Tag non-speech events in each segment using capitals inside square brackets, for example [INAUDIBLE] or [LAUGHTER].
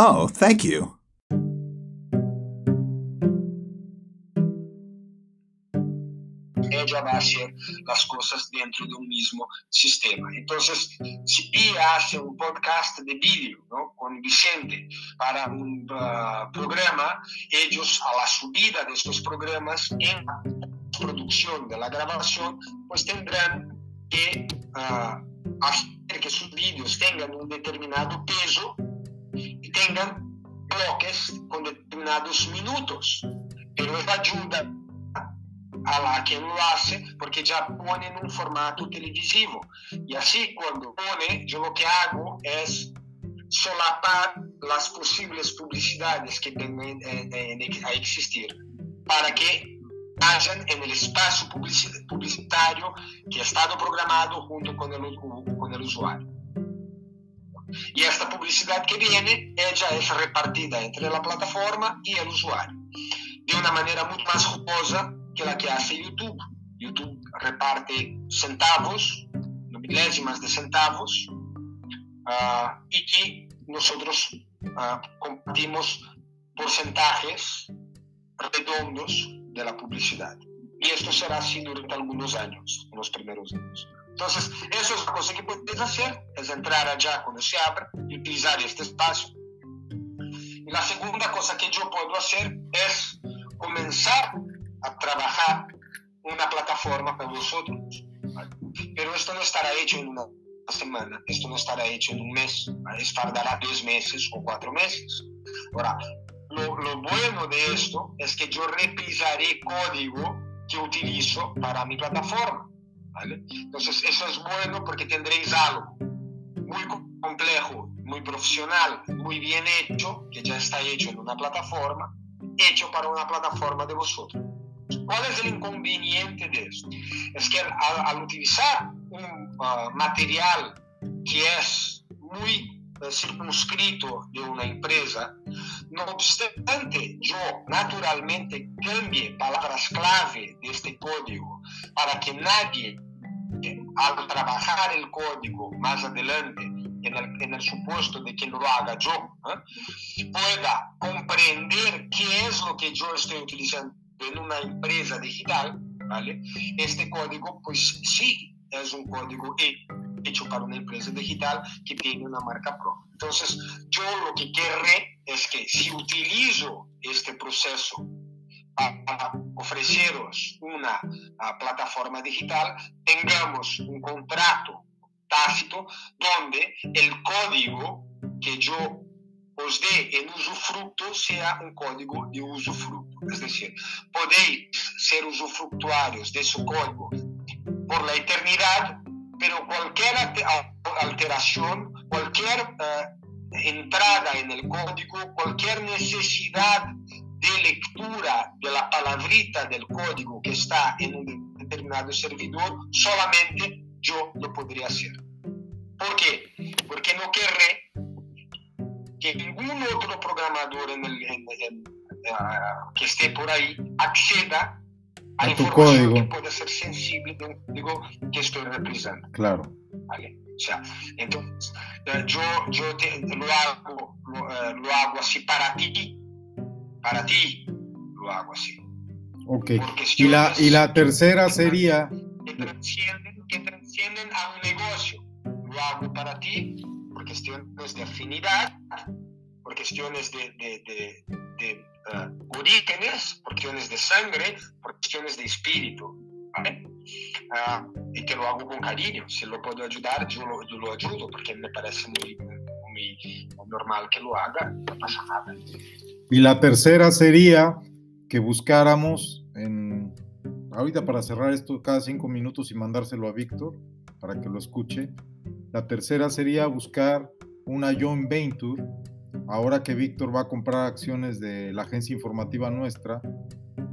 Oh, thank you. a hacer las cosas dentro de un mismo sistema. Entonces, ella hace un podcast de vídeo ¿no? con Vicente para un uh, programa, ellos a la subida de estos programas en la producción de la grabación, pues tendrán que uh, hacer que sus vídeos tengan un determinado peso tengan bloques con determinados minutos. Pero esa ayuda a la quien lo hace porque ya pone en un formato televisivo. Y así cuando pone, yo lo que hago es solapar las posibles publicidades que a existir para que hayan en el espacio publicitario que ha estado programado junto con el usuario. Y esta publicidad que viene, ella es repartida entre la plataforma y el usuario de una manera mucho más jugosa que la que hace YouTube. YouTube reparte centavos, milésimas de centavos, uh, y que nosotros uh, compartimos porcentajes redondos de la publicidad. Y esto será así durante algunos años, en los primeros años. Entonces, eso es una cosa que puedes hacer, es entrar allá cuando se abra y utilizar este espacio. Y la segunda cosa que yo puedo hacer es comenzar a trabajar una plataforma para vosotros. Pero esto no estará hecho en una semana, esto no estará hecho en un mes, esto tardará dos meses o cuatro meses. Ahora, lo, lo, bueno de esto es que yo repisaré código que utilizo para mi plataforma. ¿Vale? Entonces, eso es bueno porque tendréis algo muy complejo, muy profesional, muy bien hecho, que ya está hecho en una plataforma, hecho para una plataforma de vosotros. ¿Cuál es el inconveniente de esto? Es que al, al utilizar un uh, material que es muy uh, circunscrito de una empresa, no obstante yo naturalmente cambie palabras clave de este código para que nadie, al trabajar el código más adelante, en el, en el, supuesto de que lo haga yo, ¿eh? pueda comprender qué es lo que yo estoy utilizando en una empresa digital, ¿vale? Este código, pues sí, es un código hecho para una empresa digital que tiene una marca propia. Entonces, yo lo que querré es que si utilizo este proceso para ofreceros una plataforma digital, tengamos un contrato tácito donde el código que yo os dé en usufructo sea un código de usufructo. Es decir, podéis ser usufructuarios de su código por la eternidad, pero cualquier alteración, cualquier uh, entrada en el código, cualquier necesidad de lectura de la palabrita del código que está en un determinado servidor, solamente yo lo podría hacer. ¿Por qué? Porque no querré que ningún otro programador en el, en, en, uh, que esté por ahí acceda a, a información código. que pueda ser sensible de un código que estoy representando. Claro. ¿Vale? O sea, entonces, uh, yo, yo te, lo, hago, lo, uh, lo, hago así para ti, para ti lo hago así. Ok. Y la, y la tercera sería... Que transcienden, que transcienden a un negocio. Lo hago para ti por cuestiones de afinidad, por cuestiones de, de, de, de uh, orígenes, por cuestiones de sangre, por cuestiones de espíritu. ¿vale? Uh, y que lo hago con cariño. Si lo puedo ayudar, yo lo, yo lo ayudo, porque me parece muy, normal que lo haga, no pasa nada. Y la tercera sería que buscáramos en ahorita para cerrar esto cada cinco minutos y mandárselo a Víctor para que lo escuche. La tercera sería buscar una joint venture. Ahora que Víctor va a comprar acciones de la agencia informativa nuestra,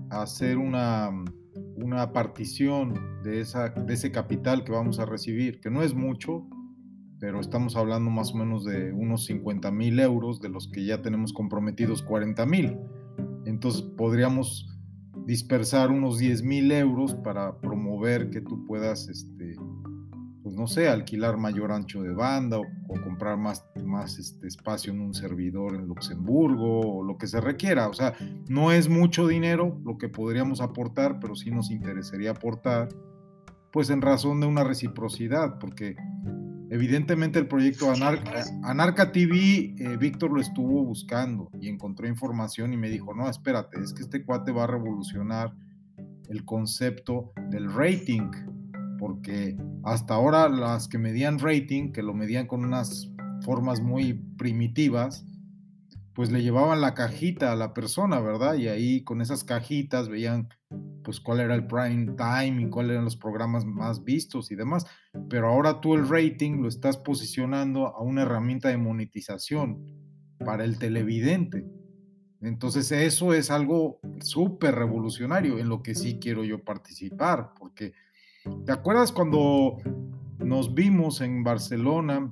hacer una, una partición de, esa, de ese capital que vamos a recibir, que no es mucho, pero estamos hablando más o menos de unos 50 mil euros, de los que ya tenemos comprometidos 40 mil. Entonces podríamos dispersar unos 10 mil euros para promover que tú puedas este, pues no sé, alquilar mayor ancho de banda o, comprar más, más este espacio en un servidor en Luxemburgo o lo que se requiera. O sea, no es mucho dinero lo que podríamos aportar, pero sí nos interesaría aportar, pues en razón de una reciprocidad, porque evidentemente el proyecto Anarca, TV, eh, Víctor lo estuvo buscando y encontró información y me dijo, no, espérate, es que este cuate va a revolucionar el concepto del rating porque hasta ahora las que medían rating, que lo medían con unas formas muy primitivas, pues le llevaban la cajita a la persona, ¿verdad? Y ahí con esas cajitas veían pues cuál era el prime time y cuáles eran los programas más vistos y demás. Pero ahora tú el rating lo estás posicionando a una herramienta de monetización para el televidente. Entonces eso es algo súper revolucionario en lo que sí quiero yo participar, porque ¿Te acuerdas cuando nos vimos en Barcelona,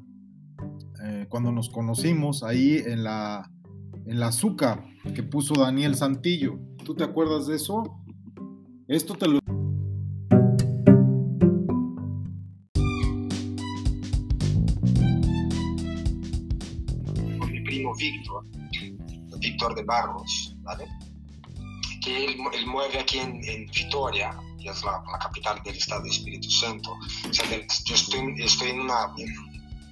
eh, cuando nos conocimos ahí en la, en la azúcar que puso Daniel Santillo? ¿Tú te acuerdas de eso? Esto te lo... Con mi primo Víctor, Víctor de Barros, ¿vale? Que él, mueve aquí en, en Vitoria que es la, capital del estado de Espíritu Santo. O sea, yo estoy, estoy, en una,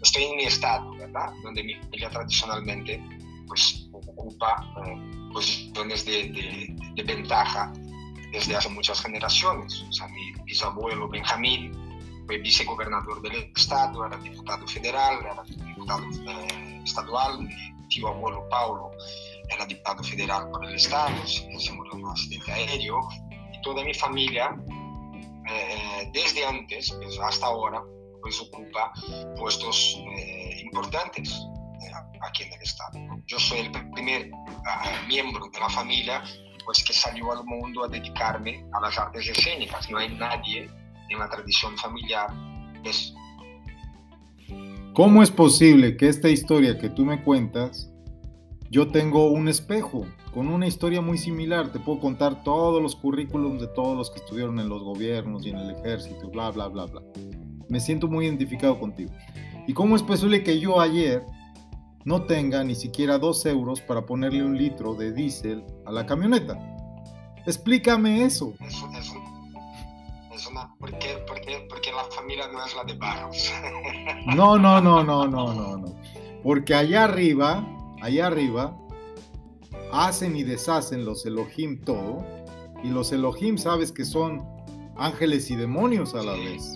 estoy en mi estado, ¿verdad? Donde mi familia tradicionalmente pues, ocupa eh, posiciones de, ventaja desde hace muchas generaciones. O sea, mi bisabuelo Benjamín fue vicegobernador del estado, era diputado federal, era diputado eh, estadual, mi tío abuelo Paulo era diputado federal por el estado, se murió en un aéreo, toda mi familia, eh, desde antes pues, hasta ahora, pues ocupa puestos eh, importantes aquí en el Estado. Yo soy el primer uh, miembro de la familia pues, que salió al mundo a dedicarme a las artes escénicas. No hay nadie en la tradición familiar ¿Cómo es posible que esta historia que tú me cuentas, yo tengo un espejo? con una historia muy similar. Te puedo contar todos los currículums de todos los que estuvieron en los gobiernos y en el ejército, bla, bla, bla, bla. Me siento muy identificado contigo. ¿Y cómo es posible que yo ayer no tenga ni siquiera dos euros para ponerle un litro de diésel a la camioneta? Explícame eso. Es, es una, ¿por qué, porque la familia no es la de Barros. [LAUGHS] No, no, no, no, no, no, no. Porque allá arriba, allá arriba, hacen y deshacen los Elohim todo, y los Elohim sabes que son ángeles y demonios a la vez.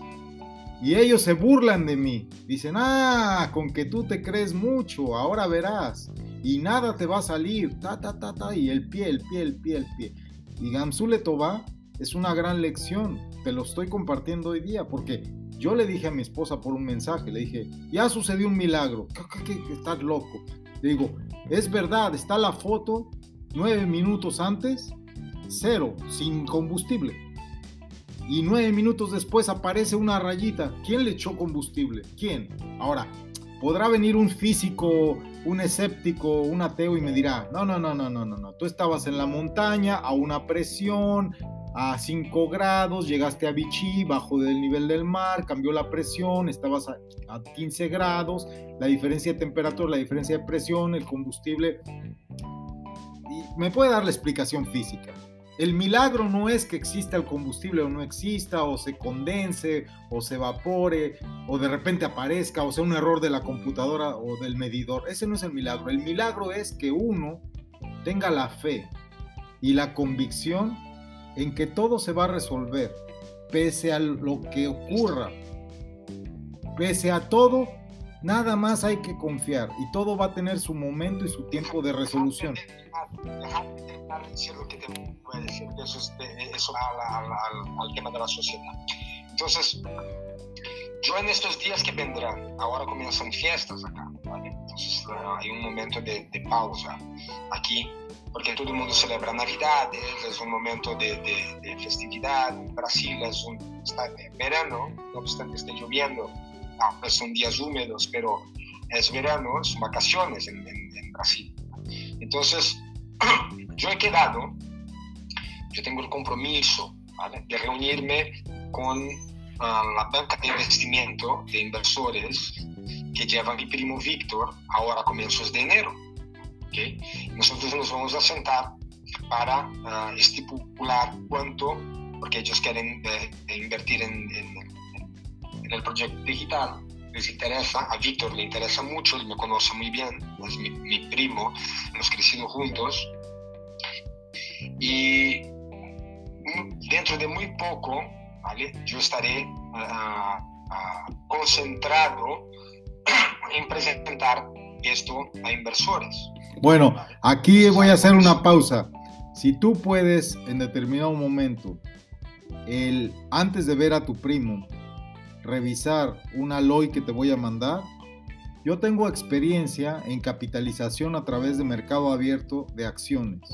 Y ellos se burlan de mí. Dicen, ah, con que tú te crees mucho, ahora verás. Y nada te va a salir, ta, ta, ta, ta, y el pie, el pie, el pie, el pie. Y Gamsule Toba es una gran lección. Te lo estoy compartiendo hoy día porque yo le dije a mi esposa por un mensaje, le dije, ya sucedió un milagro, ¿Qué, estás loco. Le digo, es verdad, está la foto nueve minutos antes, cero, sin combustible. Y nueve minutos después aparece una rayita. ¿Quién le echó combustible? ¿Quién? Ahora, podrá venir un físico, un escéptico, un ateo y me dirá, no, no, no, no, no, no, no. Tú estabas en la montaña a una presión, a 5 grados, llegaste a Vichy, bajo del nivel del mar, cambió la presión, estabas a, 15 grados, la diferencia de temperatura, la diferencia de presión, el combustible. Y me puede dar la explicación física. El milagro no es que exista el combustible o no exista, o se condense, o se evapore, o de repente aparezca, o sea un error de la computadora o del medidor. Ese no es el milagro. El milagro es que uno tenga la fe y la convicción en que todo se va a resolver, pese a lo que ocurra. Pese a todo, nada más hay que confiar y todo va a tener su momento y su tiempo de resolución. decir lo que te puede decir, eso, es eso al, tema de la sociedad. Entonces, yo en estos días que vendrán, ahora comienzan fiestas acá, entonces hay un momento de, de pausa aquí porque todo el mundo celebra Navidades, es un momento de, de, festividad. Brasil es un está en verano, no obstante esté lloviendo, no, son días húmedos, pero es verano, son vacaciones en, Brasil. Entonces, [CLEARS THROAT] yo he quedado, yo tengo el compromiso de reunirme con la banca de investimiento de inversores que lleva mi primo Víctor ahora comienzos de enero. ¿okay? Nosotros nos vamos a sentar para uh, estipular cuánto, porque ellos quieren eh, invertir en, en, en, el proyecto digital, les interesa, a Víctor le interesa mucho, él me conoce muy bien, es mi, mi primo, hemos crecido juntos. Y dentro de muy poco, ¿vale? yo estaré uh, uh, concentrado en presentar esto a inversores. Bueno, aquí voy a hacer una pausa. Si tú puedes en determinado momento, el, antes de ver a tu primo, revisar una LOI que te voy a mandar, yo tengo experiencia en capitalización a través de mercado abierto de acciones.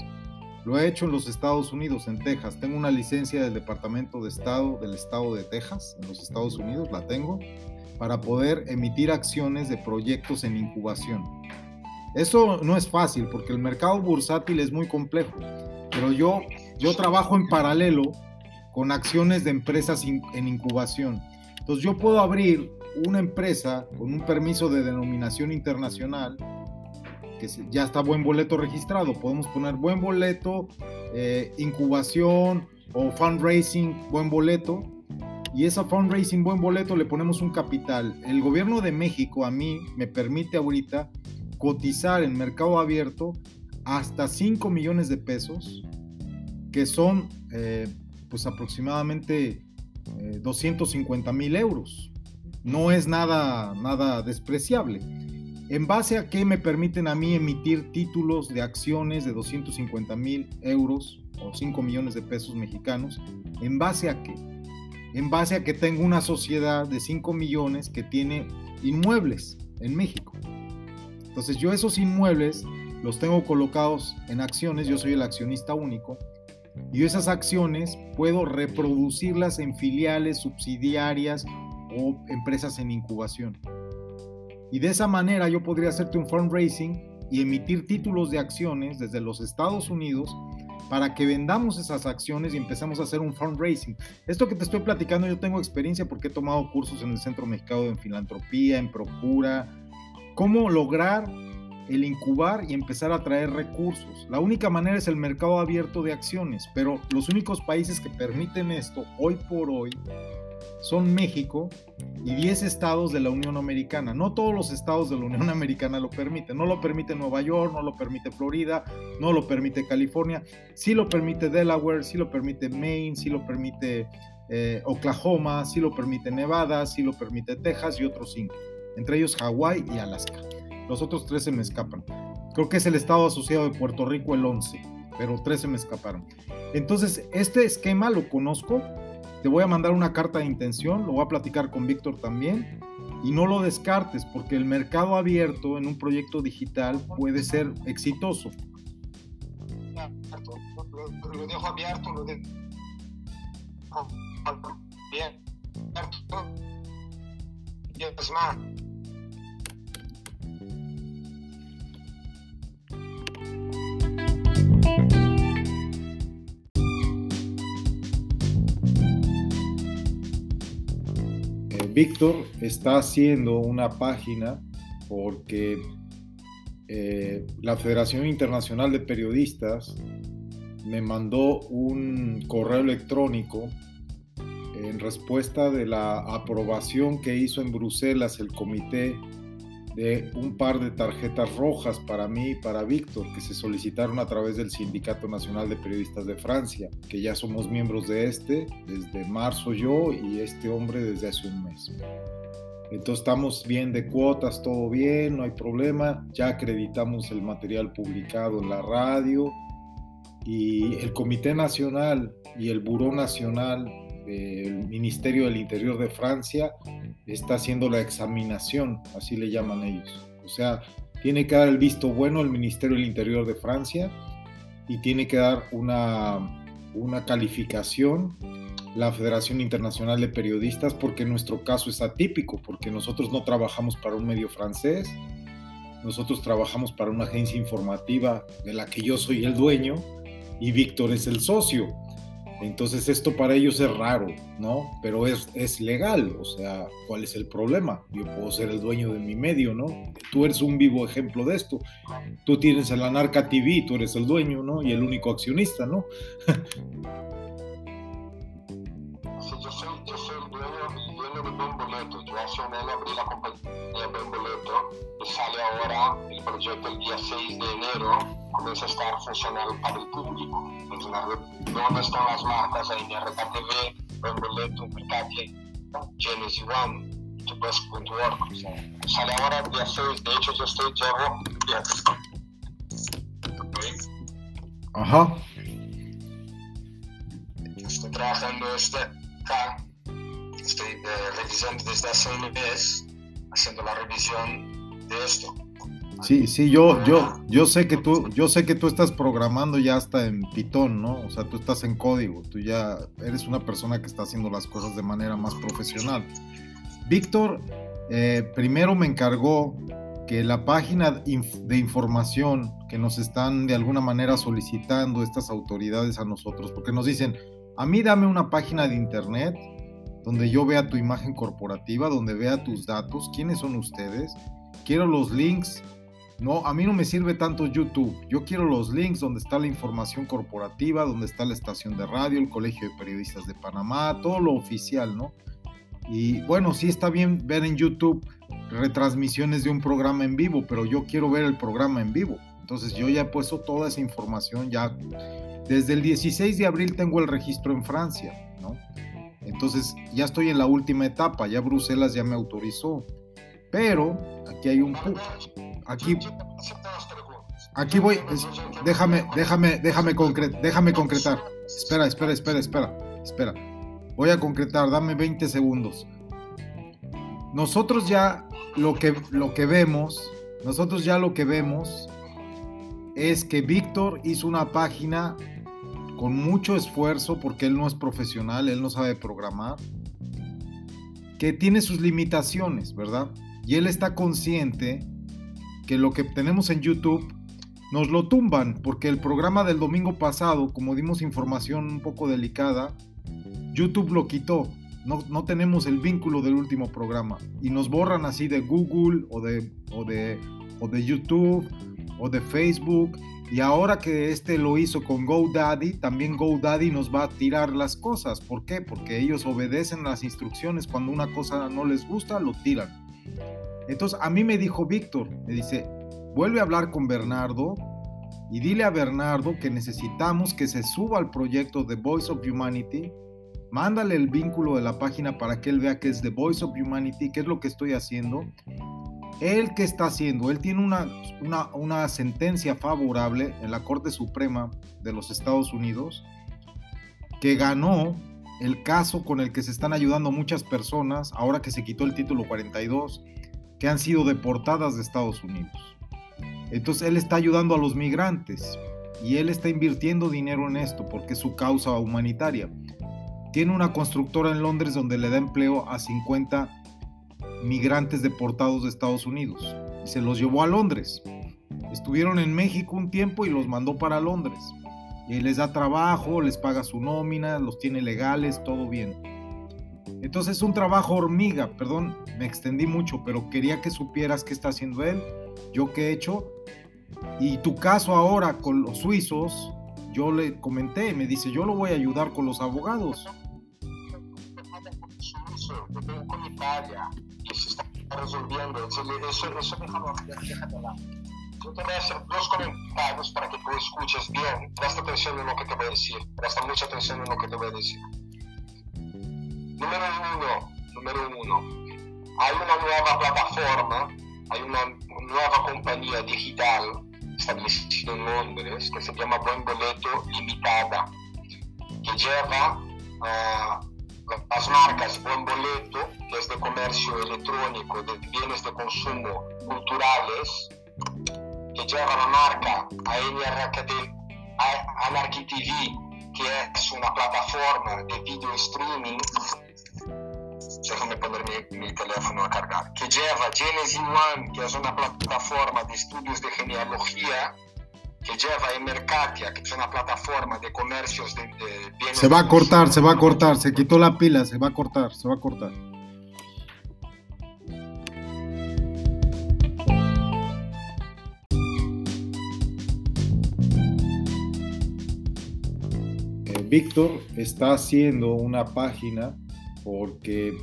Lo he hecho en los Estados Unidos, en Texas. Tengo una licencia del Departamento de Estado del Estado de Texas, en los Estados Unidos, la tengo para poder emitir acciones de proyectos en incubación. Eso no es fácil porque el mercado bursátil es muy complejo, pero yo, yo trabajo en paralelo con acciones de empresas en incubación. Entonces yo puedo abrir una empresa con un permiso de denominación internacional, que ya está buen boleto registrado. Podemos poner buen boleto, eh, incubación o fundraising, buen boleto y esa fundraising buen boleto le ponemos un capital. El gobierno de México a mí me permite ahorita cotizar en mercado abierto hasta 5 millones de pesos, que son eh, pues aproximadamente 250 eh, mil euros. No es nada, nada despreciable. ¿En base a qué me permiten a mí emitir títulos de acciones de 250 mil euros o 5 millones de pesos mexicanos? ¿En base a qué? en base a que tengo una sociedad de 5 millones que tiene inmuebles en México. Entonces yo esos inmuebles los tengo colocados en acciones, yo soy el accionista único, y esas acciones puedo reproducirlas en filiales, subsidiarias o empresas en incubación. Y de esa manera yo podría hacerte un fundraising y emitir títulos de acciones desde los Estados Unidos para que vendamos esas acciones y empezamos a hacer un fundraising. Esto que te estoy platicando, yo tengo experiencia porque he tomado cursos en el Centro Mexicano de Filantropía, en Procura, cómo lograr el incubar y empezar a traer recursos. La única manera es el mercado abierto de acciones, pero los únicos países que permiten esto hoy por hoy son México y 10 estados de la Unión Americana. No todos los estados de la Unión [LAUGHS] Americana lo permiten. No lo permite Nueva York, no lo permite Florida, no lo permite California. Sí lo permite Delaware, sí lo permite Maine, sí lo permite eh, Oklahoma, sí lo permite Nevada, sí lo permite Texas y otros cinco. Entre ellos Hawái y Alaska. Los otros tres se me escapan. Creo que es el estado asociado de Puerto Rico el 11, pero tres se me escaparon. Entonces, este esquema lo conozco te voy a mandar una carta de intención, lo voy a platicar con Víctor también. Y no lo descartes porque el mercado abierto en un proyecto digital puede ser exitoso. Lo, dejo abierto, lo dejo bien. Es más, Víctor está haciendo una página porque eh, la Federación Internacional de Periodistas me mandó un correo electrónico en respuesta de la aprobación que hizo en Bruselas el comité de un par de tarjetas rojas para mí y para Víctor que se solicitaron a través del Sindicato Nacional de Periodistas de Francia, que ya somos miembros de este desde marzo yo y este hombre desde hace un mes. Entonces estamos bien de cuotas, todo bien, no hay problema, ya acreditamos el material publicado en la radio y el Comité Nacional y el Buró Nacional del Ministerio del Interior de Francia está haciendo la examinación, así le llaman ellos. O sea, tiene que dar el visto bueno el Ministerio del Interior de Francia y tiene que dar una, una calificación la Federación Internacional de Periodistas porque nuestro caso es atípico, porque nosotros no trabajamos para un medio francés, nosotros trabajamos para una agencia informativa de la que yo soy el dueño y Víctor es el socio. Entonces esto para ellos es raro, ¿no? Pero es, es legal, o sea, ¿cuál es el problema? Yo puedo ser el dueño de mi medio, ¿no? Tú eres un vivo ejemplo de esto. Tú tienes el Anarca TV, tú eres el dueño, ¿no? Y el único accionista, ¿no? Sí, [LAUGHS] yo soy, yo soy el dueño, dueño de Buen Boleto. Yo hace un año abrí la compañía sale ahora el proyecto el día 6 de enero, comienza a estar funcionando para el público. ¿Dónde están las marcas ahí? RKTV, Buen Boleto, Mercati, Genesis One, tubus.org. O sea, sale ahora el día 6, de hecho yo estoy, llevo, ¿Okay? Ajá. Estoy trabajando este acá, estoy eh, revisando desde hace un mes, haciendo la revisión de esto. Sí, sí, yo, yo, yo sé que tú, yo sé que tú estás programando ya hasta en Python, ¿no? O sea, tú estás en código, tú ya eres una persona que está haciendo las cosas de manera más profesional. Víctor, eh, primero me encargó que la página de información que nos están de alguna manera solicitando estas autoridades a nosotros, porque nos dicen, a mí dame una página de internet donde yo vea tu imagen corporativa, donde vea tus datos, quiénes son ustedes, quiero los links no, a mí no me sirve tanto YouTube. Yo quiero los links donde está la información corporativa, donde está la estación de radio, el Colegio de Periodistas de Panamá, todo lo oficial, ¿no? Y bueno, sí está bien ver en YouTube retransmisiones de un programa en vivo, pero yo quiero ver el programa en vivo. Entonces yo ya he puesto toda esa información ya. Desde el 16 de abril tengo el registro en Francia, ¿no? Entonces ya estoy en la última etapa, ya Bruselas ya me autorizó. Pero aquí hay un aquí aquí voy déjame déjame déjame déjame concretar. Espera, espera, espera, espera. Espera. Voy a concretar, dame 20 segundos. Nosotros ya lo que lo que vemos, nosotros ya lo que vemos es que Víctor hizo una página con mucho esfuerzo porque él no es profesional, él no sabe programar, que tiene sus limitaciones, ¿verdad? Y él está consciente que lo que tenemos en YouTube nos lo tumban, porque el programa del domingo pasado, como dimos información un poco delicada, YouTube lo quitó. No, no tenemos el vínculo del último programa y nos borran así de Google o de, o de, o de YouTube o de Facebook. Y ahora que este lo hizo con GoDaddy, también GoDaddy nos va a tirar las cosas. ¿Por qué? Porque ellos obedecen las instrucciones. Cuando una cosa no les gusta, lo tiran. Entonces a mí me dijo Víctor, me dice, vuelve a hablar con Bernardo y dile a Bernardo que necesitamos que se suba al proyecto The Voice of Humanity. Mándale el vínculo de la página para que él vea que es The Voice of Humanity, qué es lo que estoy haciendo. Él qué está haciendo, él tiene una, una sentencia favorable en la Corte Suprema de los Estados Unidos que ganó el caso con el que se están ayudando muchas personas, ahora que se quitó el título 42, que han sido deportadas de Estados Unidos. Entonces él está ayudando a los migrantes y él está invirtiendo dinero en esto porque es su causa humanitaria. Tiene una constructora en Londres donde le da empleo a 50 migrantes deportados de Estados Unidos y se los llevó a Londres. Estuvieron en México un tiempo y los mandó para Londres. Y les da trabajo, les paga su nómina, los tiene legales, todo bien. Entonces es un trabajo hormiga, perdón, me extendí mucho, pero quería que supieras qué está haciendo él, yo qué he hecho. Y tu caso ahora con los suizos, yo le comenté, me dice, yo lo voy a ayudar con los abogados. resolviendo. Eso, eso Yo te voy a hacer dos comentarios para que tú escuches bien. Presta atención en lo que te voy a decir. Presta mucha atención en lo que te voy a decir. Número uno, número uno, hay una nueva plataforma, hay una nueva compañía digital establecida en Londres que se llama Buen Boleto Limitada, que lleva uh, las marcas Buen Boleto, que es de comercio electrónico, de bienes de consumo culturales, que lleva la marca Anarchy TV, que es una plataforma de video streaming déjame poner mi, mi, teléfono a cargar, que lleva Genesis One, que es una plataforma de estudios de genealogía, que lleva a Mercatia, que es una plataforma de comercios de, bienes. Se va a cortar, se va a cortar, se quitó la pila, se va a cortar, se va a cortar. Víctor está haciendo una página porque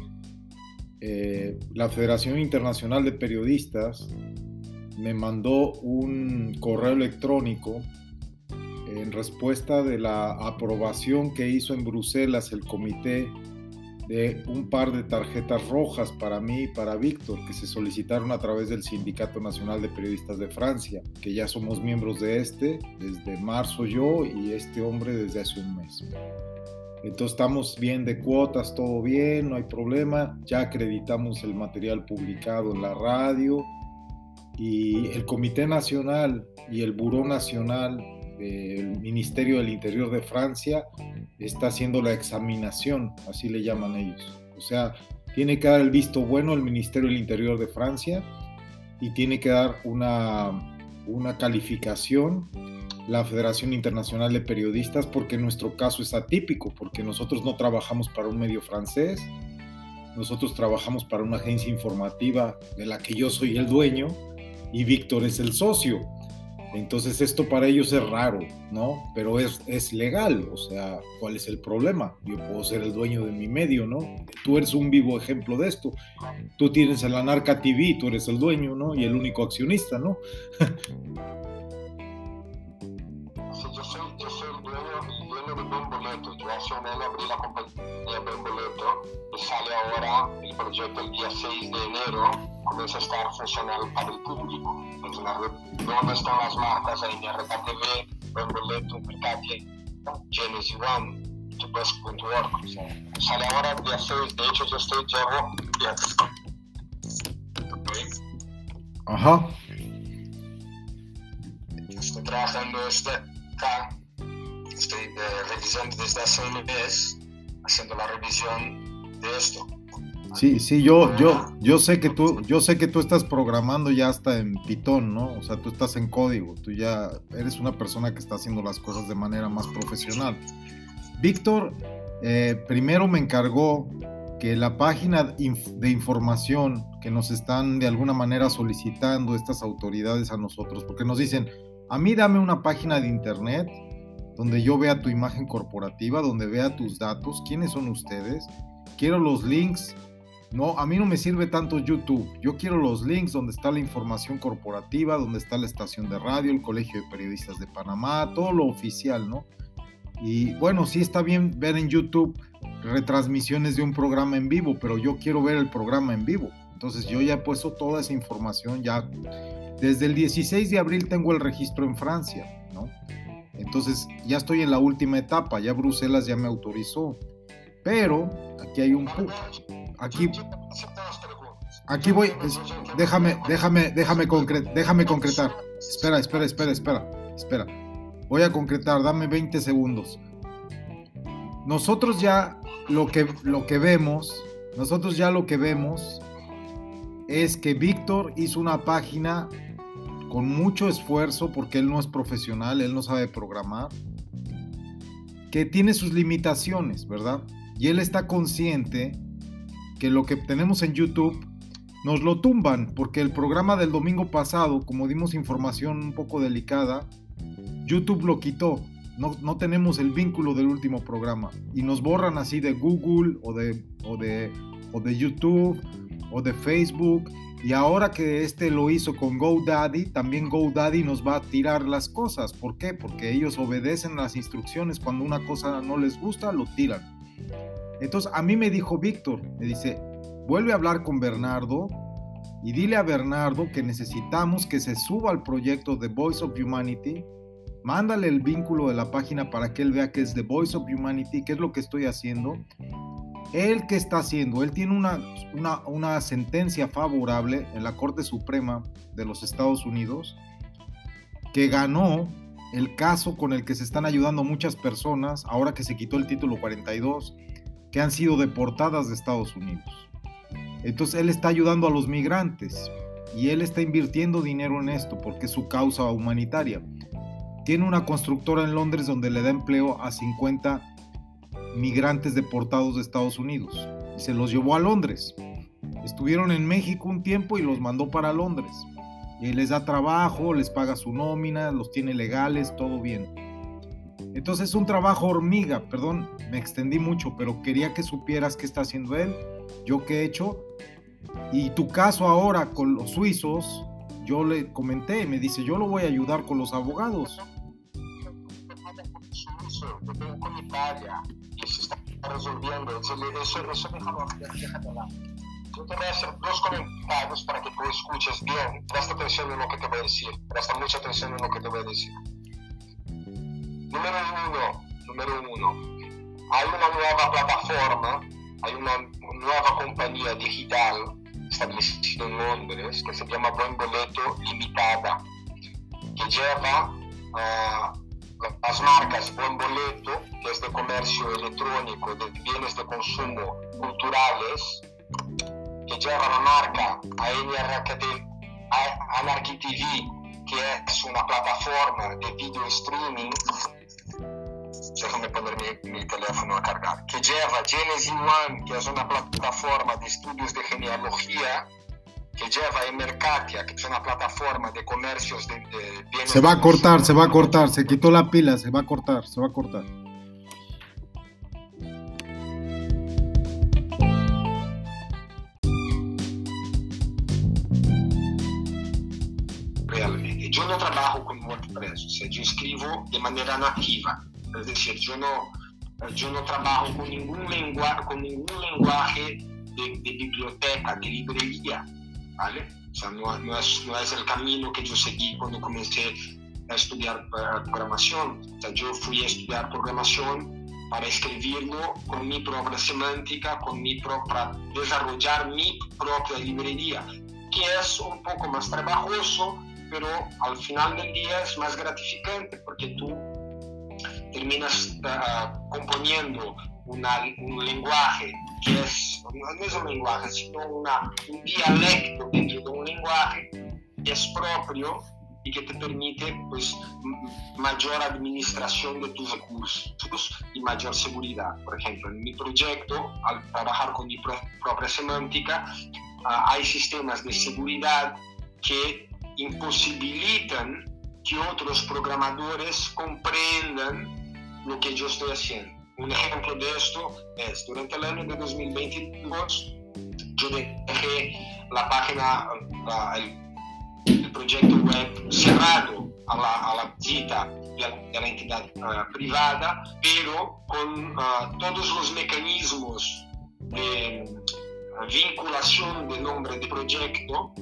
eh, la Federación Internacional de Periodistas me mandó un correo electrónico en respuesta de la aprobación que hizo en Bruselas el comité de un par de tarjetas rojas para mí y para Víctor que se solicitaron a través del Sindicato Nacional de Periodistas de Francia, que ya somos miembros de este desde marzo yo y este hombre desde hace un mes. Entonces estamos bien de cuotas, todo bien, no hay problema, ya acreditamos el material publicado en la radio, y el Comité Nacional y el Buró Nacional del Ministerio del Interior de Francia está haciendo la examinación, así le llaman ellos. O sea, tiene que dar el visto bueno el Ministerio del Interior de Francia y tiene que dar una, una calificación la Federación Internacional de Periodistas porque nuestro caso es atípico, porque nosotros no trabajamos para un medio francés, nosotros trabajamos para una agencia informativa de la que yo soy el dueño y Víctor es el socio. Entonces esto para ellos es raro, ¿no? Pero es, es legal, o sea, ¿cuál es el problema? Yo puedo ser el dueño de mi medio, ¿no? Tú eres un vivo ejemplo de esto. Tú tienes el Anarca TV, tú eres el dueño, ¿no? Y el único accionista, ¿no? yo soy, yo de Bomboleto. Yo hace un año abrí la compañía Bomboleto y sale ahora el proyecto el día 6 de enero comienza a estar funcional para el público. Entonces, ¿dónde están las marcas? Ahí RKTV, Benboleto, Mercatie, Genesis One, tupes.org. O sea, sale ahora el día 6. De hecho, yo estoy, llevo, Ajá. Estoy trabajando este acá. Estoy eh, revisando desde hace un mes, haciendo la revisión de esto. Sí, sí, yo, yo, yo sé que tú, yo sé que tú estás programando ya hasta en Python, ¿no? O sea, tú estás en código, tú ya eres una persona que está haciendo las cosas de manera más profesional. Víctor, eh, primero me encargó que la página de información que nos están de alguna manera solicitando estas autoridades a nosotros, porque nos dicen, a mí dame una página de internet donde yo vea tu imagen corporativa, donde vea tus datos, quiénes son ustedes, quiero los links no, a mí no me sirve tanto YouTube. Yo quiero los links donde está la información corporativa, donde está la estación de radio, el Colegio de Periodistas de Panamá, todo lo oficial, ¿no? Y bueno, sí está bien ver en YouTube retransmisiones de un programa en vivo, pero yo quiero ver el programa en vivo. Entonces yo ya he puesto toda esa información, ya desde el 16 de abril tengo el registro en Francia, ¿no? Entonces ya estoy en la última etapa, ya Bruselas ya me autorizó. Pero aquí hay un punto aquí, aquí voy, déjame, déjame, déjame, déjame concretar. Espera, espera, espera, espera, espera. Voy a concretar, dame 20 segundos. Nosotros ya lo que, lo que vemos, nosotros ya lo que vemos es que Víctor hizo una página con mucho esfuerzo porque él no es profesional, él no sabe programar, que tiene sus limitaciones, ¿verdad? Y él está consciente que lo que tenemos en YouTube nos lo tumban, porque el programa del domingo pasado, como dimos información un poco delicada, YouTube lo quitó. No, no, tenemos el vínculo del último programa y nos borran así de Google o de, o de, o de YouTube o de Facebook. Y ahora que este lo hizo con GoDaddy, también GoDaddy nos va a tirar las cosas. ¿Por qué? Porque ellos obedecen las instrucciones. Cuando una cosa no les gusta, lo tiran. Entonces a mí me dijo Víctor, me dice, vuelve a hablar con Bernardo y dile a Bernardo que necesitamos que se suba al proyecto The Voice of Humanity. Mándale el vínculo de la página para que él vea que es The Voice of Humanity, qué es lo que estoy haciendo. Él qué está haciendo, él tiene una, una, una sentencia favorable en la Corte Suprema de los Estados Unidos que ganó el caso con el que se están ayudando muchas personas ahora que se quitó el título 42 que han sido deportadas de Estados Unidos. Entonces él está ayudando a los migrantes y él está invirtiendo dinero en esto porque es su causa humanitaria. tiene una constructora en Londres donde le da empleo a 50 migrantes deportados de Estados Unidos y se los llevó a Londres. Estuvieron en México un tiempo y los mandó para Londres. Y les da trabajo, les paga su nómina, los tiene legales, todo bien. Entonces es un trabajo hormiga, perdón, me extendí mucho, pero quería que supieras qué está haciendo él, yo qué he hecho. Y tu caso ahora con los suizos, yo le comenté, me dice, yo lo voy a ayudar con los abogados. Resolviendo. Eso, eso, déjalo, déjalo lá. Yo te voy a hacer dos comentarios para que tú escuches bien. Presta atención en lo que te voy a decir. Presta mucha atención en lo que te voy a decir. Número uno, número uno. Hay una nueva plataforma, hay una nueva compañía digital establecida en Londres que se llama Buen Boleto Limitada, que lleva uh, las marcas Buen Boleto, que es de comercio electrónico, de bienes de consumo culturales, que lleva la marca Anarchy TV, que es una plataforma de video streaming. Déjame poner mi, mi teléfono a cargar. Que lleva Genesis One, que es una plataforma de estudios de genealogía que lleva en Mercatia, que es una plataforma de comercios de, de bienes. Se va a cortar, se va a cortar, se quitó la pila, se va a cortar, se va a cortar. Realmente, yo no trabajo con WordPress, o sea, yo escribo de manera nativa, es decir, yo no, yo no trabajo con ningún lenguaje, con ningún lenguaje de, de biblioteca, de librería O sea, no, es, el camino que yo seguí cuando comencé a estudiar programación. O sea, yo fui a estudiar programación para escribirlo con mi propia semántica, con mi propia, desarrollar mi propia librería, que es un poco más trabajoso, pero al final del día es más gratificante porque tú terminas uh, componiendo una, un lenguaje que es, no es un lenguaje, sino una, un dialecto dentro de un lenguaje que es propio y que te permite pues, mayor administración de tus recursos y mayor seguridad. Por ejemplo, en mi proyecto, al trabajar con mi propia semántica, uh, hay sistemas de seguridad que imposibilitan que otros programadores comprendan lo que yo estoy haciendo. Un ejemplo de esto es, durante el año de 2022, yo dejé la página, el, proyecto web cerrado a la, a la visita de la, entidad uh, privada, pero con uh, todos los mecanismos de vinculación del nombre de proyecto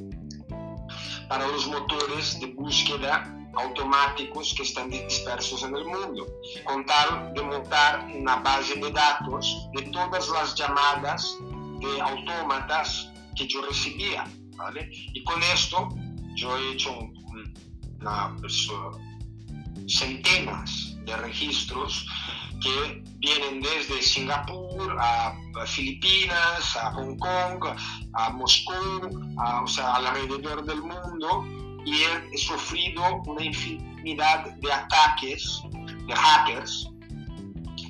para los motores de búsqueda automáticos que están dispersos en el mundo, con tal de montar una base de datos de todas las llamadas de autómatas que yo recibía. ¿vale? Y con esto yo he hecho pues, centenas de registros que vienen desde Singapur a Filipinas, a Hong Kong, a Moscú, a, o sea, alrededor del mundo y he sufrido una infinidad de ataques de hackers,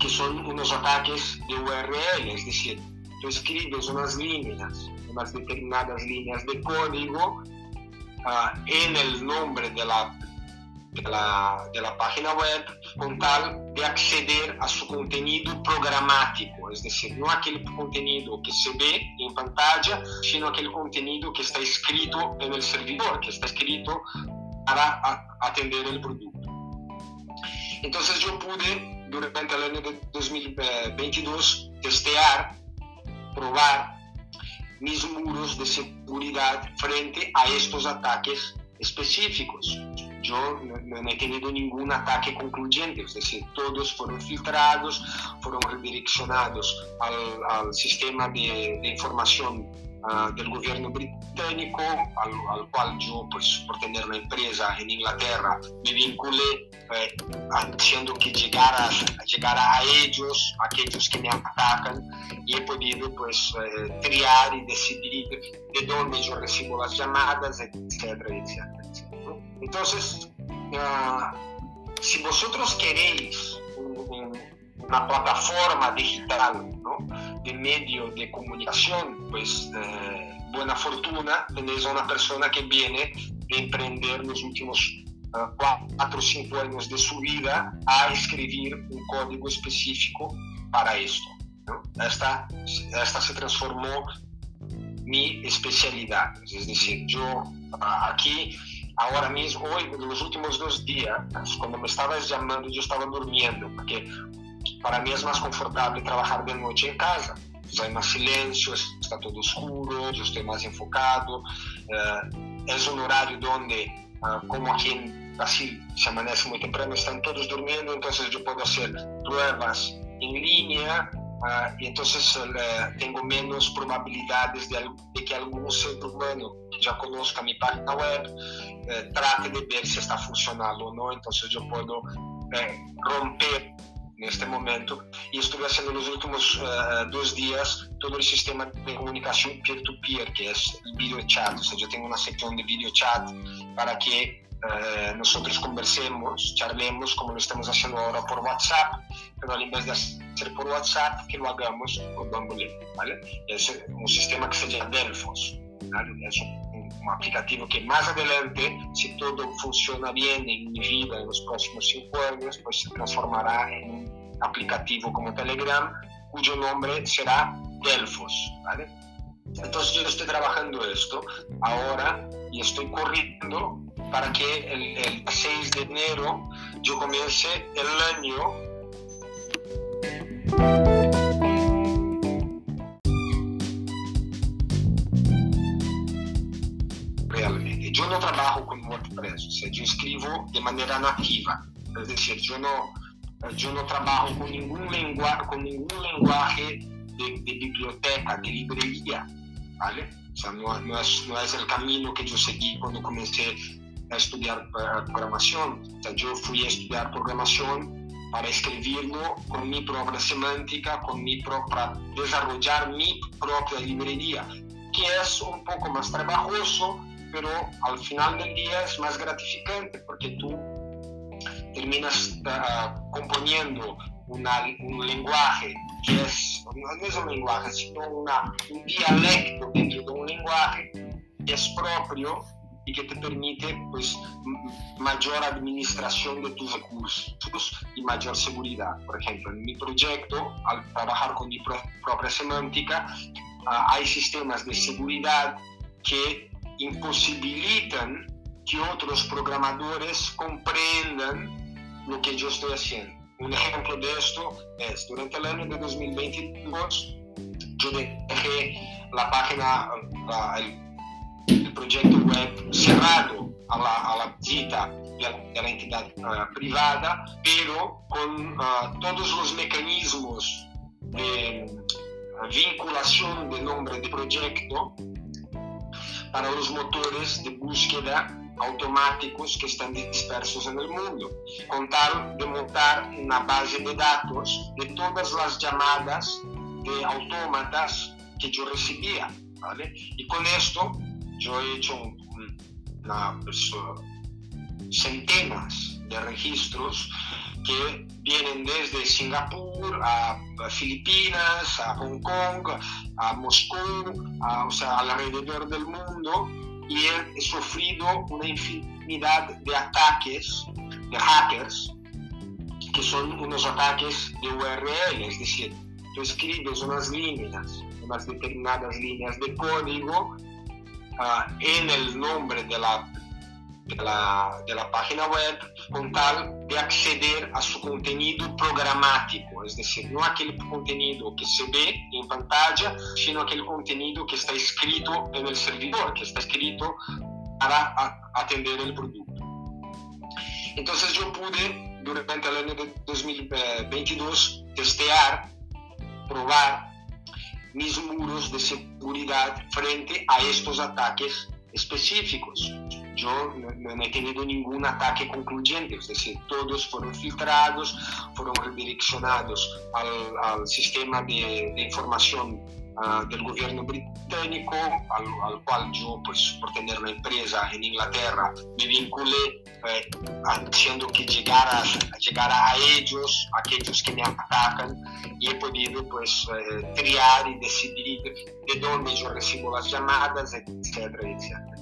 que son unos ataques de URL, es decir, tú escribes unas líneas, unas determinadas líneas de código uh, en el nombre de la de la, de la, página web con tal de acceder a su contenido programático, es decir, no aquel contenido que se ve en pantalla, sino aquel contenido que está escrito en el servidor, que está escrito para atender el producto. Entonces yo pude durante el año de 2022 testear, probar mis muros de seguridad frente a estos ataques específicos yo no, he tenido ningún ataque concluyente, es decir, todos fueron filtrados, fueron redireccionados al, sistema de, de información uh, del gobierno británico, al, al, cual yo, pues, por tener una empresa en Inglaterra, me vinculé eh, haciendo que llegara, llegara a ellos, a aquellos que me atacan, y he podido, pues, eh, triar y decidir de dónde yo recibo las llamadas, etcétera, etcétera. Entonces, uh, si vosotros queréis una plataforma digital ¿no? de medio de comunicación, pues eh, buena fortuna, tenéis a una persona que viene de emprender los últimos uh, cuatro o cinco años de su vida a escribir un código específico para esto. ¿no? Esta, esta se transformó mi especialidad, es decir, yo aquí ahora mismo, hoy, en los últimos dos días, cuando me estabas llamando, yo estaba durmiendo, porque para mí es más confortable trabajar de noche en casa. Hay más silencio, está todo oscuro, yo estoy más enfocado. Es un horario donde, ah, como aquí en Brasil se amanece muy temprano, están todos durmiendo, entonces yo puedo hacer pruebas en línea uh, y entonces uh, tengo menos probabilidades de, de, que algún ser humano que ya conozca mi página web uh, trate de ver si está funcionando o no, entonces yo puedo romper en este momento y estuve haciendo los últimos dos días todo el sistema de comunicación peer-to-peer, -peer, que es el video chat, o sea, yo tengo una sección de video chat para que eh, nosotros conversemos, charlemos como lo estamos haciendo ahora por WhatsApp, pero en vez de hacer por WhatsApp, que lo hagamos por Bamboo ¿vale? Es un sistema que se llama Delfos, ¿vale? Es un, un, aplicativo que más adelante, si todo funciona bien en mi vida en los próximos cinco años, pues se transformará en un aplicativo como Telegram, cuyo nombre será Delfos, ¿vale? Entonces yo estoy trabajando esto ahora y estoy corriendo para que el, el 6 de enero yo comience el año realmente. Yo no trabajo con WordPress, o sea, yo escribo de manera nativa, es decir, yo no, yo no trabajo con ningún lenguaje, con ningún lenguaje de, biblioteca, de librería, ¿vale? O sea, no, es, no es el camino que yo seguí cuando comencé a estudiar programación. O sea, yo fui a estudiar programación para escribirlo con mi propia semántica, con mi propia, desarrollar mi propia librería, que es un poco más trabajoso, pero al final del día es más gratificante porque tú terminas uh, componiendo una, un lenguaje que es, no es un lenguaje, sino una, un dialecto dentro de un lenguaje que es propio y que te permite pues, mayor administración de tus recursos y mayor seguridad. Por ejemplo, en mi proyecto, al trabajar con mi propia semántica, uh, hay sistemas de seguridad que imposibilitan que otros programadores comprendan lo que yo estoy haciendo. Un ejemplo de esto es, durante el año de 2022, yo dejé la página, la, el el proyecto web cerrado a la, a la visita de la, de entidad uh, privada, pero con uh, todos los mecanismos de uh, vinculación del nombre de proyecto para los motores de búsqueda automáticos que están dispersos en el mundo, con tal de montar una base de datos de todas las llamadas de autómatas que yo recibía. ¿vale? Y con esto yo he hecho pues, centenas de registros que vienen desde Singapur a, Filipinas, a Hong Kong, a Moscú, o sea, alrededor del mundo y he, sufrido una infinidad de ataques, de hackers, que son unos ataques de URL, es decir, tú escribes unas líneas, unas determinadas líneas de código uh, en el nombre de la, de la, de la página web con tal de acceder a su contenido programático, es decir, no aquel contenido que se ve en pantalla, sino aquel contenido que está escrito en el servidor, que está escrito para atender el producto. Entonces yo pude durante el año de 2022 testear, probar mis muros de seguridad frente a estos ataques específicos. Yo no, he tenido ningún ataque concluyente, es decir, todos fueron filtrados, fueron redireccionados al, al sistema de, de, información uh, del gobierno británico, al, al, cual yo, pues, por tener una empresa en Inglaterra, me vinculé eh, haciendo que llegara, llegara a ellos, a aquellos que me atacan, y he podido, pues, eh, triar y decidir de dónde yo recibo las llamadas, etcétera, etcétera.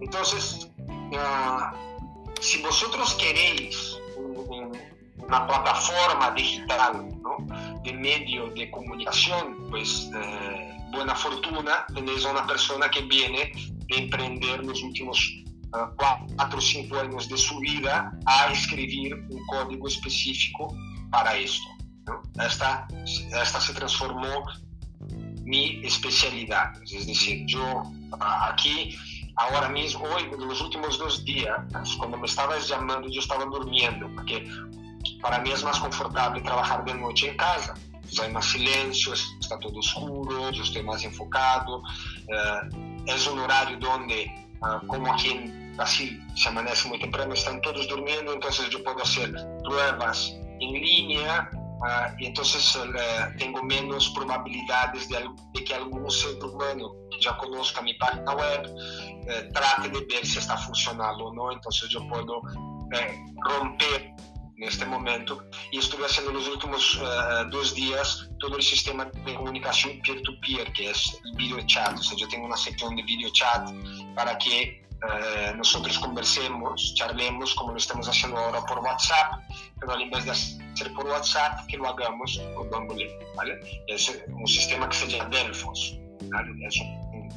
Entonces, uh, si vosotros queréis una plataforma digital ¿no? De medio de comunicación, pues eh, buena fortuna, tenéis a una persona que viene de emprender los últimos uh, cuatro o cinco años de su vida a escribir un código específico para esto. ¿no? Esta, esta se transformó mi especialidad, es decir, yo aquí ahora mismo, hoy, los últimos dos días, cuando me estabas llamando, yo estaba durmiendo, porque para mí es más confortable trabajar de noche en casa. hay más silencio, está todo oscuro, yo estoy más enfocado. Eh, es un horario donde, uh, como aquí en Brasil se amanece muy temprano, están todos durmiendo, entonces yo puedo hacer pruebas en línea y entonces uh, tengo menos probabilidades de, que algún ser humano que ya conozca mi página web trate de ver si está funcionando o no, entonces yo puedo romper neste momento e estuve haciendo los últimos uh, dos días todo el sistema de comunicación peer-to-peer, -peer, que es el video chat. O sea, yo tengo una sección de video chat para que uh, conversemos, charlemos como lo estamos haciendo ahora por WhatsApp, pero en vez de hacer por WhatsApp, que lo hagamos con Bamboo ¿vale? Es un sistema que se llama Delfos, ¿vale? Es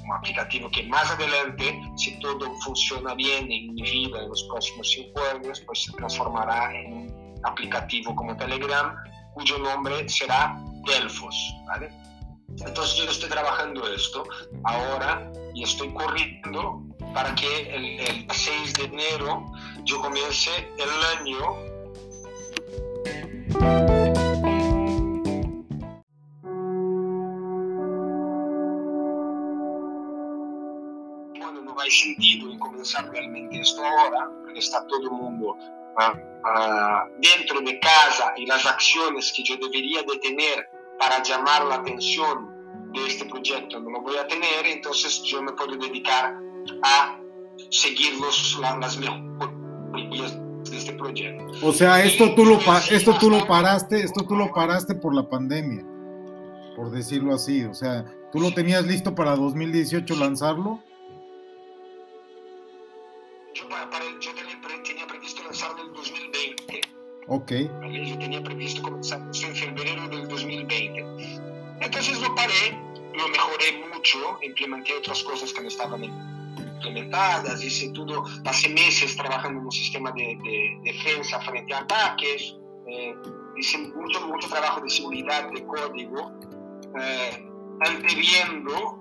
un aplicativo que más adelante, si todo funciona bien en mi vida en los próximos cinco años, pues se transformará en un aplicativo como Telegram, cuyo nombre será Delfos, ¿vale? Entonces yo estoy trabajando esto ahora y estoy corriendo para que el, el 6 de enero yo comience el año hay sentido en comenzar realmente esto ahora, porque está todo el mundo uh, uh, dentro de casa y las acciones que yo debería de tener para llamar la atención de este proyecto no lo voy a tener, entonces yo me puedo dedicar a seguir los, la, las mejorías de este proyecto. O sea, esto tú lo esto tú lo paraste, esto tú lo paraste por la pandemia, por decirlo así, o sea, ¿tú lo tenías listo para 2018 lanzarlo? Ok. Yo tenía previsto comenzar en febrero del 2020. Entonces lo paré, lo mejoré mucho, implementé otras cosas que no estaban implementadas, hice todo, pasé meses trabajando en un sistema de, de defensa frente a ataques, eh, hice mucho, mucho trabajo de seguridad de código, eh, anteviendo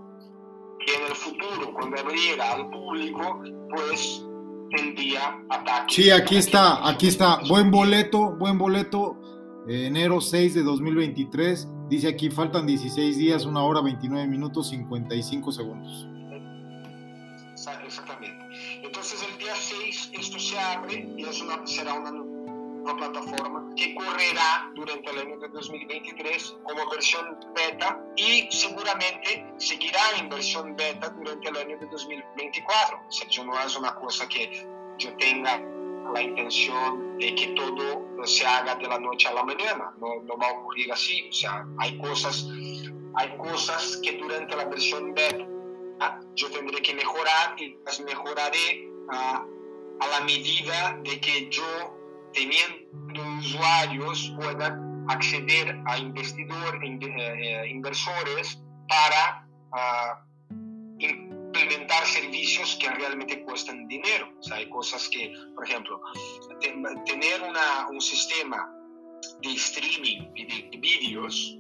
que en el futuro, cuando abriera al público, pues tendría ataques. Sí, aquí está, aquí está. Buen boleto, buen boleto. enero 6 de 2023. Dice aquí, faltan 16 días, 1 hora, 29 minutos, 55 segundos. Exactamente. Entonces el día 6 esto se abre y es una, será una una plataforma que correrá durante el año de 2023 como versión beta y seguramente seguirá en versión beta durante el año de 2024. O sea, no es una cosa que yo tenga la intención de que todo se haga de la noche a la mañana. No, no va a ocurrir así. O sea, hay cosas, hay cosas que durante la versión beta yo tendré que mejorar y las mejoraré a, a la medida de que yo teniendo usuarios puedan acceder a investidor, eh, inversores para uh, implementar servicios que realmente cuestan dinero. O sea, hay cosas que, por ejemplo, tener una, un sistema de streaming de vídeos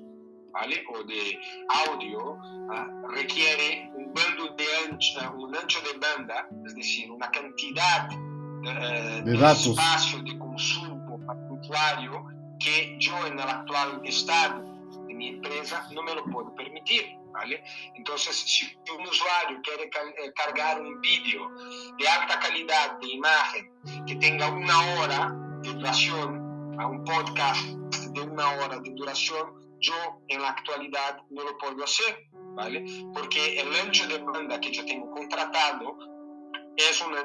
¿vale? o de audio uh, requiere un de ancho, un ancho de banda, es decir, una cantidad eh, de, datos. espacio de consumo usuario que yo en el actual estado de mi empresa no me lo puedo permitir. ¿vale? Entonces, si un usuario quiere eh, cargar un vídeo de alta calidad de imagen que tenga una hora de duración, a un podcast de una hora de duración, yo en la actualidad no lo puedo hacer ¿vale? Porque el ancho de banda que yo tengo contratado es un,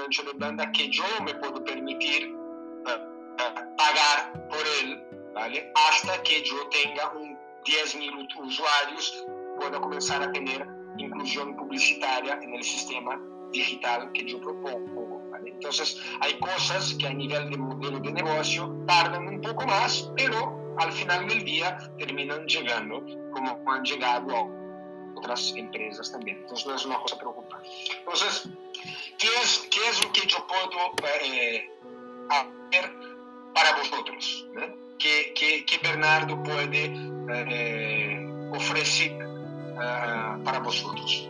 ancho de banda que yo me puedo permitir uh, uh, pagar por él, ¿vale? Hasta que yo tenga un 10.000 usuarios, pueda comenzar a tener inclusión publicitaria en el sistema digital que yo propongo. ¿vale? Entonces, hay cosas que a nivel de modelo de negocio tardan un poco más, pero al final del día terminan llegando como han llegado a otras empresas también. Entonces, no es una cosa preocupante. Entonces, ¿qué es, qué es lo que yo puedo eh, hacer para vosotros? ¿eh? ¿Qué, qué, qué, Bernardo puede eh, ofrecer uh, para vosotros?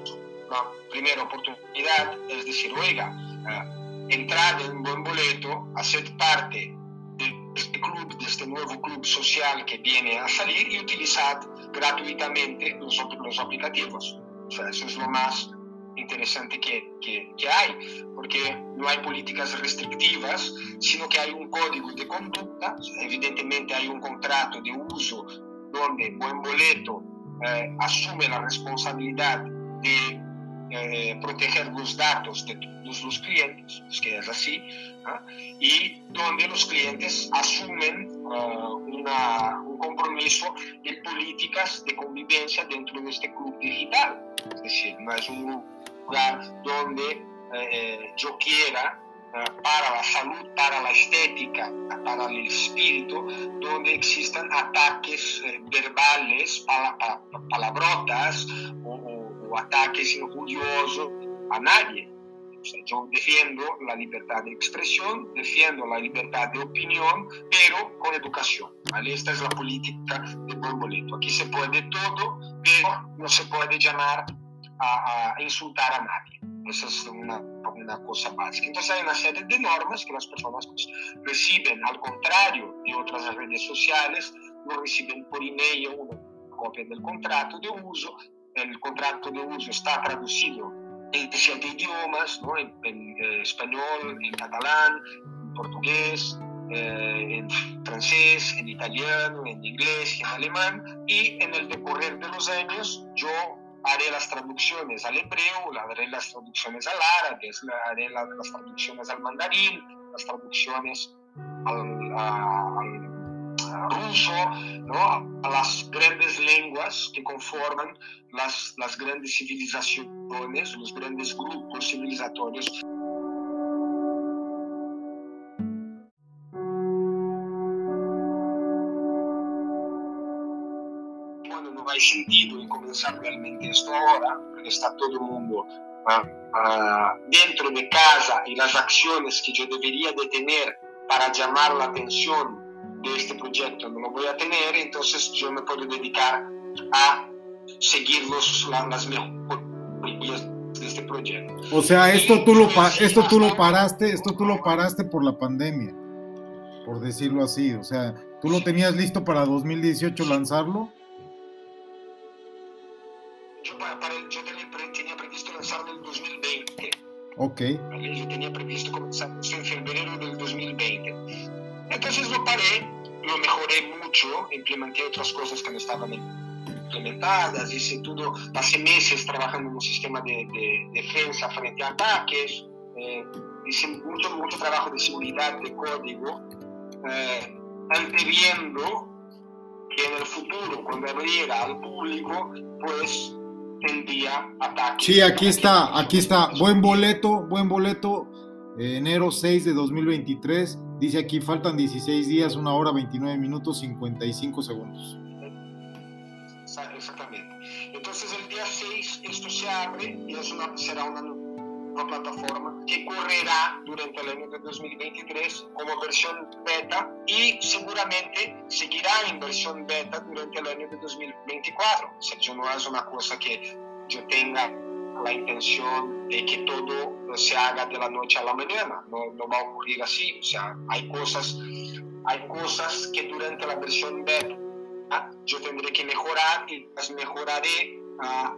La primera oportunidad es decir, oiga, uh, entrad en un buen boleto, haced parte de este club, de este nuevo club social que viene a salir y utilizad gratuitamente los, los aplicativos. O sea, eso es lo más interesante que, que, que, hay, porque no hay políticas restrictivas, sino que hay un código de conducta, evidentemente hay un contrato de uso donde Buen Boleto eh, asume la responsabilidad de eh, proteger los datos de todos los clientes, es que es así, y donde los clientes asumen una, un compromiso de políticas de convivencia dentro de este club digital. Es decir, no es un lugar donde eh, yo quiera para la salud, para la estética, para el espíritu, donde existan ataques eh, verbales, palabrotas o, o, ataques injuriosos a nadie. Sea, yo defiendo la libertad de expresión, defiendo la libertad de opinión, pero con educación. ¿vale? Esta es la política de buen boleto. Aquí se puede todo, pero no se puede llamar a, a insultar a nadie. Esa es una, una, cosa básica. Entonces hay una serie de normas que las personas pues, reciben, al contrario de otras redes sociales, no reciben por email una copia del contrato de uso. El contrato de uso está traducido en siete idiomas, ¿no? en, en eh, español, en catalán, en portugués, eh, en francés, en italiano, en inglés y en alemán. Y en el decorrer de los años yo haré las traducciones al hebreo, haré las traducciones al árabe, haré las, las traducciones al mandarín, las traducciones al, al ruso, ¿no? las grandes lenguas que conforman las, las grandes civilizaciones, los grandes grupos civilizatorios. hay sentido en comenzar realmente esto ahora, porque está todo el mundo uh, uh, dentro de casa y las acciones que yo debería de tener para llamar la atención de este proyecto no lo voy a tener, entonces yo me puedo dedicar a seguir los, la, las mejorías de este proyecto. O sea, esto tú lo esto tú lo paraste, esto tú lo paraste por la pandemia, por decirlo así, o sea, ¿tú lo tenías listo para 2018 lanzarlo? yo, para, para, yo tenía, tenía, previsto lanzarlo en 2020. Ok. Yo tenía previsto comenzar en febrero del 2020. Entonces lo paré, lo mejoré mucho, implementé otras cosas que no estaban implementadas, hice todo, pasé meses trabajando en un sistema de, de defensa frente a ataques, eh, hice mucho, mucho trabajo de seguridad de código, eh, anteviendo que en el futuro, cuando abriera al público, pues tendría ataques. Sí, aquí está, aquí está. Buen boleto, buen boleto. Eh, enero 6 de 2023. Dice aquí, faltan 16 días, 1 hora, 29 minutos, 55 segundos. Exactamente. Entonces el día 6 esto se abre y es una, será una una plataforma que correrá durante el año de 2023 como versión beta y seguramente seguirá en versión beta durante el año de 2024. O sea, no es una cosa que yo tenga la intención de que todo se haga de la noche a la mañana. No, no va a ocurrir así. O sea, hay cosas, hay cosas que durante la versión beta yo tendré que mejorar y las mejoraré a,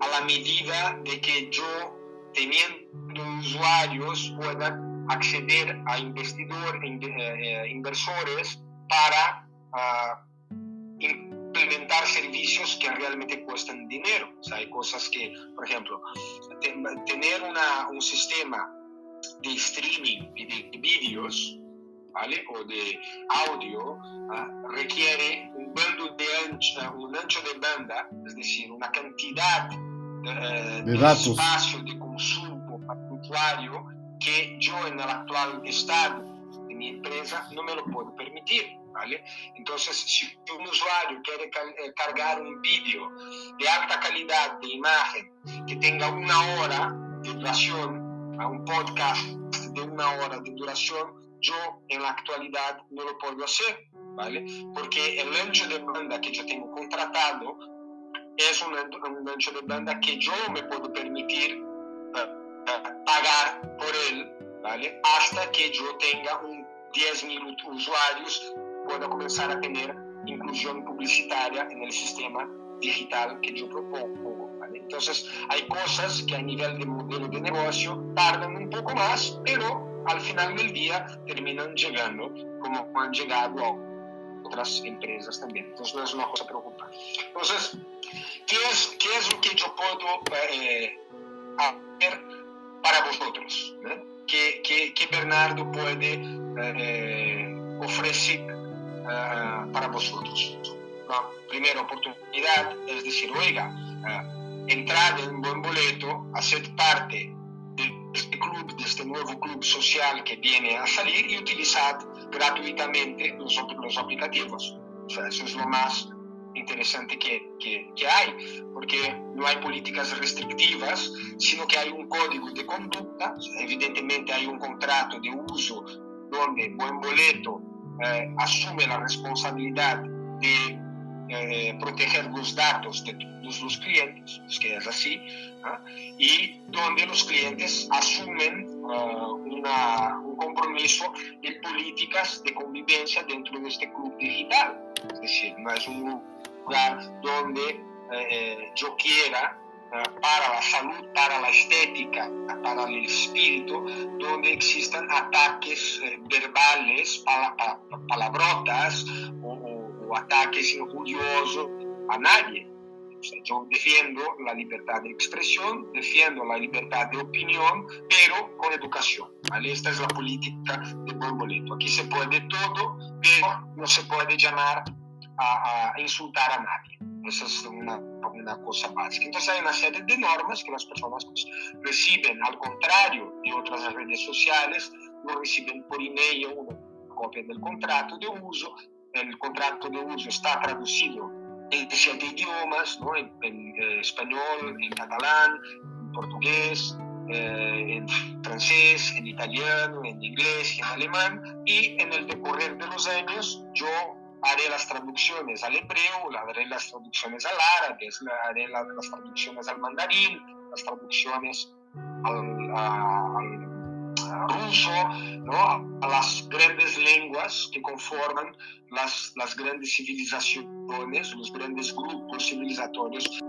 a la medida de que yo teniendo usuarios puedan acceder a investidor, eh, inversores para uh, implementar servicios que realmente cuestan dinero. O sea, hay cosas que, por ejemplo, tener una, un sistema de streaming de vídeos ¿vale? o de audio uh, requiere un bando de ancho, un ancho de banda, es decir, una cantidad uh, de, de espacio de consumo para el usuario que yo en el actual estado de mi empresa no me lo puedo permitir. ¿Vale? Entonces, si un usuario quiere eh, cargar un vídeo de alta calidad de imagen que tenga una hora de duración, a un podcast de una hora de duración, yo en la actualidad no lo puedo hacer, ¿vale? Porque el ancho de banda que yo tengo contratado es un, ancho de banda que yo me puedo permitir uh, uh, pagar por él, ¿vale? Hasta que yo tenga un 10.000 usuarios pueda comenzar a tener inclusión publicitaria en el sistema digital que yo propongo. ¿vale? Entonces, hay cosas que a nivel de modelo de negocio tardan un poco más, pero al final del día terminan llegando como han llegado a otras empresas también. Entonces, no es una cosa preocupante. Entonces, ¿qué es, qué es lo que yo puedo eh, hacer para vosotros? ¿eh? ¿Qué, qué, qué, Bernardo puede eh, ofrecer uh, para vosotros. Primera oportunidad es decir, oiga, uh, entrad en buen boleto, haced parte de este club, de este nuevo club social que viene a salir y utilizad gratuitamente los, los aplicativos. O sea, eso es lo más interesante que, que, que, hay, porque no hay políticas restrictivas, sino que hay un código de conducta, evidentemente hay un contrato de uso donde Buen Boleto eh, asume la responsabilidad de eh, proteger los datos de todos los clientes, es que es así, y donde los clientes asumen uh, una, un compromiso de políticas de convivencia dentro de este club digital. Es decir, no es un lugar donde eh, yo quiera para la salud, para la estética, para el espíritu, donde existan ataques eh, verbales, palabrotas o, ataques injuriosos a nadie. yo defiendo la libertad de expresión, defiendo la libertad de opinión, pero con educación. Esta es la política de Buen Aquí se puede todo, pero no se puede llamar a, a insultar a nadie. Esa es una, una, cosa básica. Entonces hay una serie de normas que las personas pues, reciben, al contrario de otras redes sociales, lo reciben por email, una copia del contrato de uso. El contrato de uso está traducido en siete idiomas, ¿no? en, en eh, español, en catalán, en portugués, eh, en francés, en italiano, en inglés en alemán. Y en el decorrer de los años yo haré las traducciones al hebreo, haré las traducciones al árabe, haré las, traducciones al mandarín, las traducciones al, ruso, ¿no? a las grandes lenguas que conforman las, las grandes civilizaciones, los grandes grupos civilizatorios